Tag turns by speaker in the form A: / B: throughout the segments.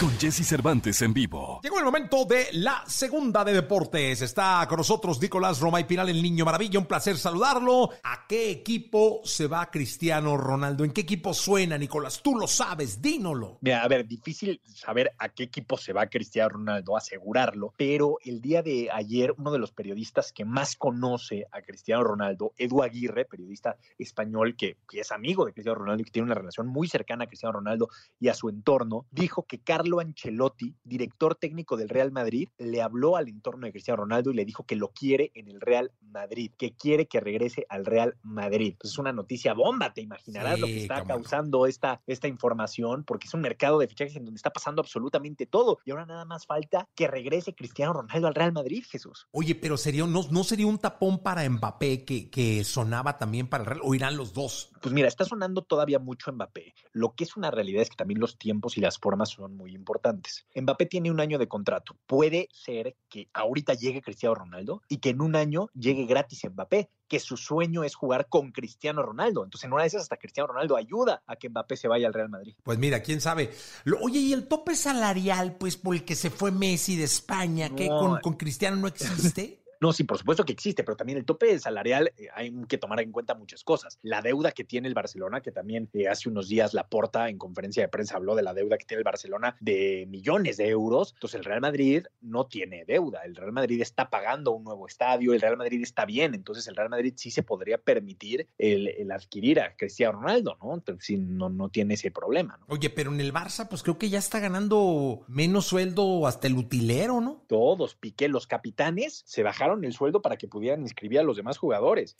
A: Con Jesse Cervantes en vivo.
B: Llegó el momento de la segunda de deportes. Está con nosotros Nicolás Romay Pinal, el niño maravilla. Un placer saludarlo. ¿A qué equipo se va Cristiano Ronaldo? ¿En qué equipo suena, Nicolás? Tú lo sabes, dínolo.
C: Mira, a ver, difícil saber a qué equipo se va Cristiano Ronaldo, asegurarlo, pero el día de ayer uno de los periodistas que más conoce a Cristiano Ronaldo, Edu Aguirre, periodista español que, que es amigo de Cristiano Ronaldo y que tiene una relación muy cercana a Cristiano Ronaldo y a su entorno, dijo que Carlo Ancelotti, director técnico del Real Madrid, le habló al entorno de Cristiano Ronaldo y le dijo que lo quiere en el Real Madrid, que quiere que regrese al Real Madrid. Pues es una noticia bomba, te imaginarás
B: Sí,
C: lo que está
B: no.
C: causando esta, esta información, porque es un mercado de fichajes en donde está pasando absolutamente todo. Y ahora nada más falta que regrese Cristiano Ronaldo al Real Madrid, Jesús.
B: Oye, pero sería, no, ¿no sería un tapón para Mbappé que, que sonaba también para el Real? ¿O irán los dos?
C: Pues mira, está sonando todavía mucho Mbappé. Lo que es una realidad es que también los tiempos y las formas son muy importantes. Mbappé tiene un año de contrato. Puede ser que ahorita llegue Cristiano Ronaldo y que en un año llegue gratis Mbappé, que su sueño es jugar con Cristiano Ronaldo. Entonces, en una de esas, hasta Cristiano Ronaldo ayuda a que Mbappé se vaya al Real Madrid.
B: Pues mira, quién sabe. Lo- oye, ¿y el tope salarial, pues, por el que se fue Messi de España, que
C: No.
B: con, con Cristiano no existe?
C: No, sí, por supuesto que existe, pero también el tope salarial eh, hay que tomar en cuenta muchas cosas. La deuda que tiene el Barcelona, que también eh, hace unos días la porta en conferencia de prensa habló de la deuda que tiene el Barcelona de millones de euros. Entonces el Real Madrid no tiene deuda. El Real Madrid está pagando un nuevo estadio, el Real Madrid está bien. Entonces el Real Madrid sí se podría permitir el, el adquirir a Cristiano Ronaldo, ¿no? Entonces sí, no, no tiene ese problema, ¿no?
B: Oye, pero en el Barça, pues creo que ya está ganando menos sueldo hasta el utilero, ¿no?
C: Todos, Piqué, los capitanes, se bajaron el sueldo para que pudieran inscribir a los demás jugadores.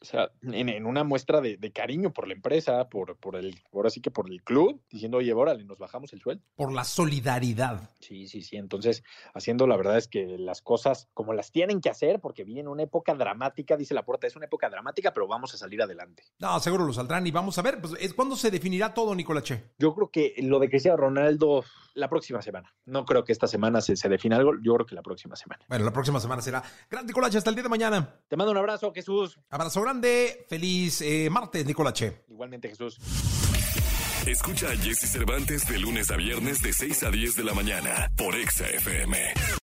C: o sea, en, en una muestra de, de cariño por la empresa, por, por el, ahora sí que por el club, diciendo, oye, órale, nos bajamos el sueldo.
B: Por la solidaridad.
C: Sí, sí, sí. Entonces, haciendo la verdad es que las cosas como las tienen que hacer, porque viene una época dramática, dice la puerta, es una época dramática, pero vamos a salir adelante.
B: No, seguro lo saldrán y vamos a ver, pues, es cuando se definirá todo, Nicolache.
C: Yo creo que lo de Cristiano Ronaldo la próxima semana. No creo que esta semana se, se defina algo, yo creo que la próxima semana.
B: Bueno, la próxima semana será. Gran Nicolache, hasta el día de mañana.
C: Te mando un abrazo, Jesús.
B: Abrazo grande, feliz eh, martes, Nicolache.
C: Igualmente, Jesús.
D: Escucha a Jesse Cervantes de lunes a viernes de 6 a 10 de la mañana por Exa FM.